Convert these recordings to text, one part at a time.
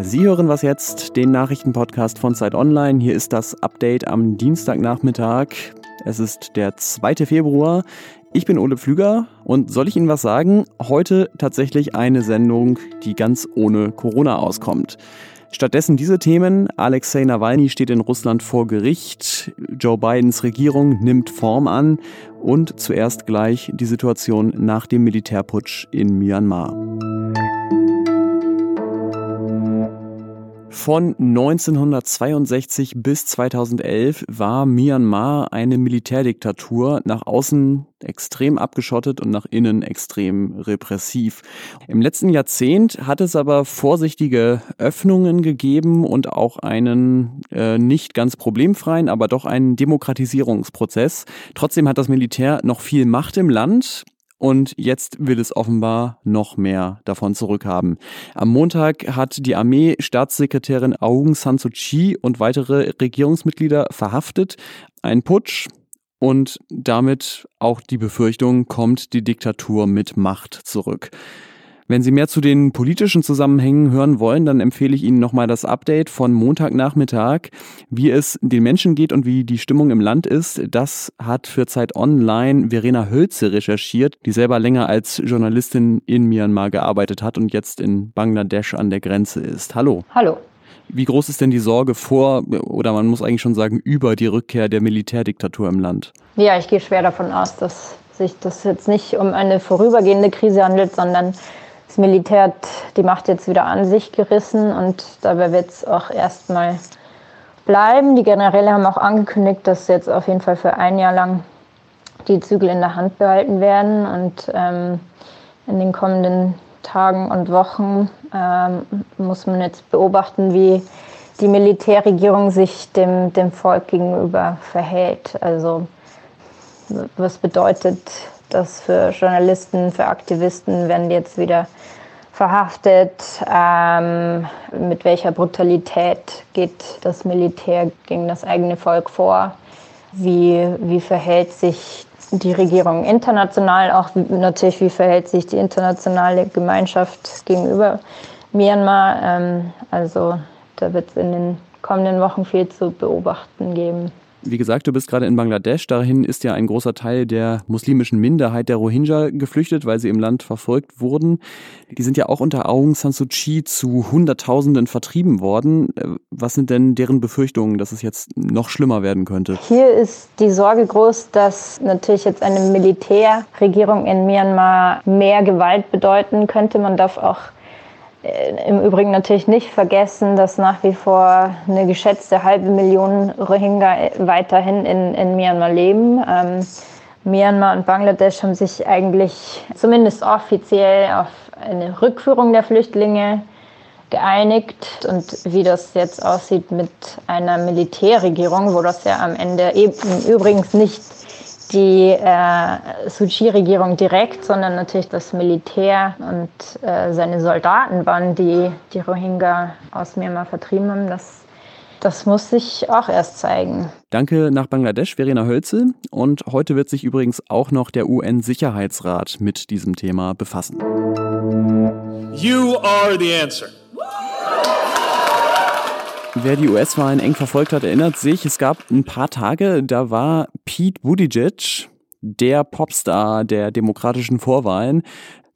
Sie hören was jetzt, den Nachrichtenpodcast von Zeit Online. Hier ist das Update am Dienstagnachmittag. Es ist der 2. Februar. Ich bin Ole Pflüger und soll ich Ihnen was sagen? Heute tatsächlich eine Sendung, die ganz ohne Corona auskommt. Stattdessen diese Themen. Alexei Nawalny steht in Russland vor Gericht. Joe Bidens Regierung nimmt Form an. Und zuerst gleich die Situation nach dem Militärputsch in Myanmar. Von 1962 bis 2011 war Myanmar eine Militärdiktatur, nach außen extrem abgeschottet und nach innen extrem repressiv. Im letzten Jahrzehnt hat es aber vorsichtige Öffnungen gegeben und auch einen äh, nicht ganz problemfreien, aber doch einen Demokratisierungsprozess. Trotzdem hat das Militär noch viel Macht im Land. Und jetzt will es offenbar noch mehr davon zurückhaben. Am Montag hat die Armee-Staatssekretärin Aung San Suu Kyi und weitere Regierungsmitglieder verhaftet. Ein Putsch und damit auch die Befürchtung, kommt die Diktatur mit Macht zurück. Wenn Sie mehr zu den politischen Zusammenhängen hören wollen, dann empfehle ich Ihnen nochmal das Update von Montagnachmittag, wie es den Menschen geht und wie die Stimmung im Land ist. Das hat für Zeit Online Verena Hölze recherchiert, die selber länger als Journalistin in Myanmar gearbeitet hat und jetzt in Bangladesch an der Grenze ist. Hallo. Hallo. Wie groß ist denn die Sorge vor, oder man muss eigentlich schon sagen, über die Rückkehr der Militärdiktatur im Land? Ja, ich gehe schwer davon aus, dass sich das jetzt nicht um eine vorübergehende Krise handelt, sondern das Militär hat die Macht jetzt wieder an sich gerissen und dabei wird es auch erstmal bleiben. Die Generäle haben auch angekündigt, dass sie jetzt auf jeden Fall für ein Jahr lang die Zügel in der Hand behalten werden und ähm, in den kommenden Tagen und Wochen ähm, muss man jetzt beobachten, wie die Militärregierung sich dem, dem Volk gegenüber verhält. Also was bedeutet das für Journalisten, für Aktivisten, werden jetzt wieder verhaftet? Ähm, mit welcher Brutalität geht das Militär gegen das eigene Volk vor? Wie, wie verhält sich die Regierung international, auch natürlich, wie verhält sich die internationale Gemeinschaft gegenüber Myanmar? Ähm, also da wird es in den kommenden Wochen viel zu beobachten geben. Wie gesagt, du bist gerade in Bangladesch. Dahin ist ja ein großer Teil der muslimischen Minderheit der Rohingya geflüchtet, weil sie im Land verfolgt wurden. Die sind ja auch unter Aung San Suu Kyi zu Hunderttausenden vertrieben worden. Äh, was sind denn deren Befürchtungen, dass es jetzt noch schlimmer werden könnte? Hier ist die Sorge groß, dass natürlich jetzt eine Militärregierung in Myanmar mehr Gewalt bedeuten könnte. Man darf auch Im Übrigen natürlich nicht vergessen, dass nach wie vor eine geschätzte halbe Million Rohingya weiterhin in, in Myanmar leben. Ähm, Myanmar und Bangladesch haben sich eigentlich zumindest offiziell auf eine Rückführung der Flüchtlinge geeinigt. Und wie das jetzt aussieht mit einer Militärregierung, wo das ja am Ende eben übrigens nicht die äh, Suu Kyi-Regierung direkt, sondern natürlich das Militär und äh, seine Soldaten waren, die die Rohingya aus Myanmar vertrieben haben. Das, das muss sich auch erst zeigen. Danke nach Bangladesch, Verena Hölze. Und heute wird sich übrigens auch noch der UN-Sicherheitsrat mit diesem Thema befassen. You are the answer. Wer die US-Wahlen eng verfolgt hat, erinnert sich, es gab ein paar Tage, da war Pete Buttigieg, der Popstar der demokratischen Vorwahlen.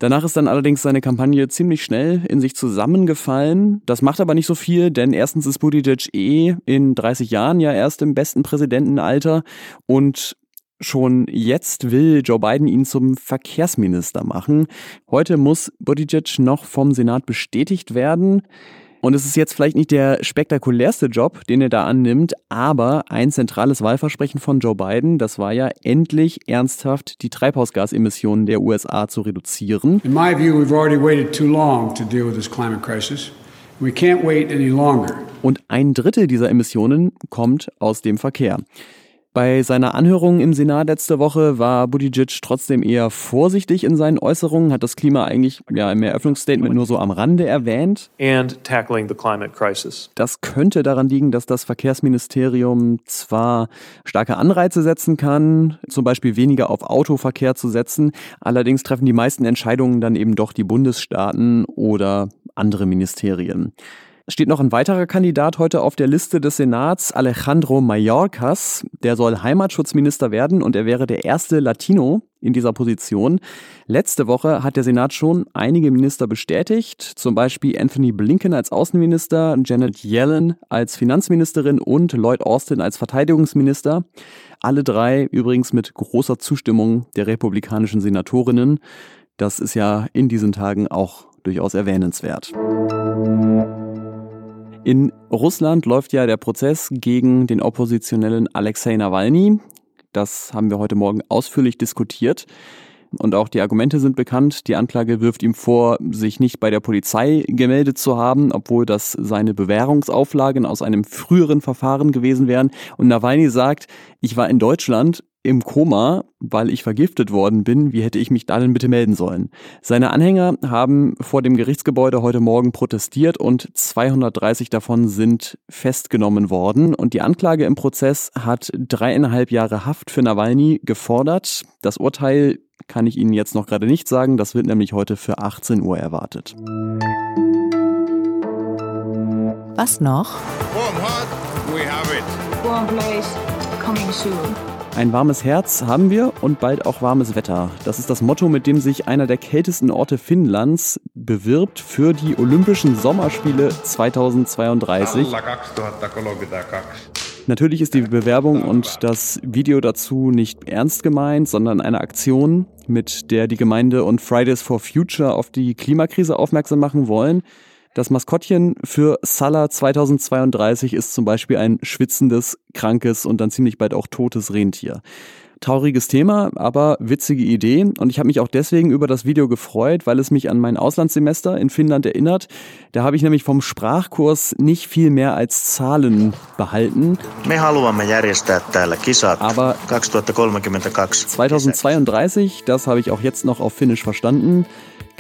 Danach ist dann allerdings seine Kampagne ziemlich schnell in sich zusammengefallen. Das macht aber nicht so viel, denn erstens ist Buttigieg eh in 30 Jahren ja erst im besten Präsidentenalter und Schon jetzt will Joe Biden ihn zum Verkehrsminister machen. Heute muss Buttigieg noch vom Senat bestätigt werden. Und es ist jetzt vielleicht nicht der spektakulärste Job, den er da annimmt, aber ein zentrales Wahlversprechen von Joe Biden, das war ja endlich ernsthaft die Treibhausgasemissionen der USA zu reduzieren. In my view, we've already waited too long to deal with this climate crisis. We can't wait any longer. Und ein Drittel dieser Emissionen kommt aus dem Verkehr. Bei seiner Anhörung im Senat letzte Woche war Buttigieg trotzdem eher vorsichtig in seinen Äußerungen, hat das Klima eigentlich ja im Eröffnungsstatement nur so am Rande erwähnt. And tackling the climate crisis. Das könnte daran liegen, dass das Verkehrsministerium zwar starke Anreize setzen kann, zum Beispiel weniger auf Autoverkehr zu setzen, allerdings treffen die meisten Entscheidungen dann eben doch die Bundesstaaten oder andere Ministerien steht noch ein weiterer Kandidat heute auf der Liste des Senats, Alejandro Mayorkas. Der soll Heimatschutzminister werden und er wäre der erste Latino in dieser Position. Letzte Woche hat der Senat schon einige Minister bestätigt, zum Beispiel Anthony Blinken als Außenminister, Janet Yellen als Finanzministerin und Lloyd Austin als Verteidigungsminister. Alle drei übrigens mit großer Zustimmung der republikanischen Senatorinnen. Das ist ja in diesen Tagen auch durchaus erwähnenswert. In Russland läuft ja der Prozess gegen den Oppositionellen Alexei Nawalny. Das haben wir heute Morgen ausführlich diskutiert. Und auch die Argumente sind bekannt. Die Anklage wirft ihm vor, sich nicht bei der Polizei gemeldet zu haben, obwohl das seine Bewährungsauflagen aus einem früheren Verfahren gewesen wären. Und Nawalny sagt, ich war in Deutschland, im Koma, weil ich vergiftet worden bin. Wie hätte ich mich da denn bitte melden sollen? Seine Anhänger haben vor dem Gerichtsgebäude heute Morgen protestiert und 230 davon sind festgenommen worden. Und die Anklage im Prozess hat dreieinhalb Jahre Haft für Nawalny gefordert. Das Urteil kann ich Ihnen jetzt noch gerade nicht sagen. Das wird nämlich heute für 18 Uhr erwartet. Was noch? Warm heart, we have it. Warm place, coming soon. Ein warmes Herz haben wir und bald auch warmes Wetter. Das ist das Motto, mit dem sich einer der kältesten Orte Finnlands bewirbt für die Olympischen Sommerspiele 2032. Natürlich ist die Bewerbung und das Video dazu nicht ernst gemeint, sondern eine Aktion, mit der die Gemeinde und Fridays for Future auf die Klimakrise aufmerksam machen wollen. Das Maskottchen für Salah 2032 ist zum Beispiel ein schwitzendes, krankes und dann ziemlich bald auch totes Rentier. Trauriges Thema, aber witzige Idee. Und ich habe mich auch deswegen über das Video gefreut, weil es mich an mein Auslandssemester in Finnland erinnert. Da habe ich nämlich vom Sprachkurs nicht viel mehr als Zahlen behalten. Aber 2032, das habe ich auch jetzt noch auf Finnisch verstanden.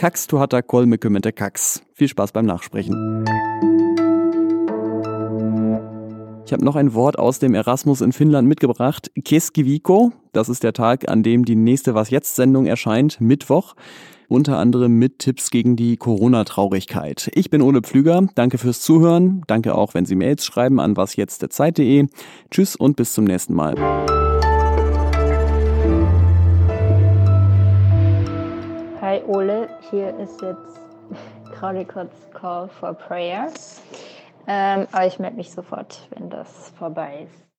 Kax tuhata kolme kümmerte Kax. Viel Spaß beim Nachsprechen. Ich habe noch ein Wort aus dem Erasmus in Finnland mitgebracht. Keskiviko, das ist der Tag, an dem die nächste Was jetzt Sendung erscheint, Mittwoch. Unter anderem mit Tipps gegen die Corona-Traurigkeit. Ich bin Ole Pflüger. Danke fürs Zuhören. Danke auch, wenn Sie Mails schreiben an wasjetztderzeit.de. Tschüss und bis zum nächsten Mal. Ole, hier ist jetzt gerade kurz Call for Prayer. Ähm, aber ich melde mich sofort, wenn das vorbei ist.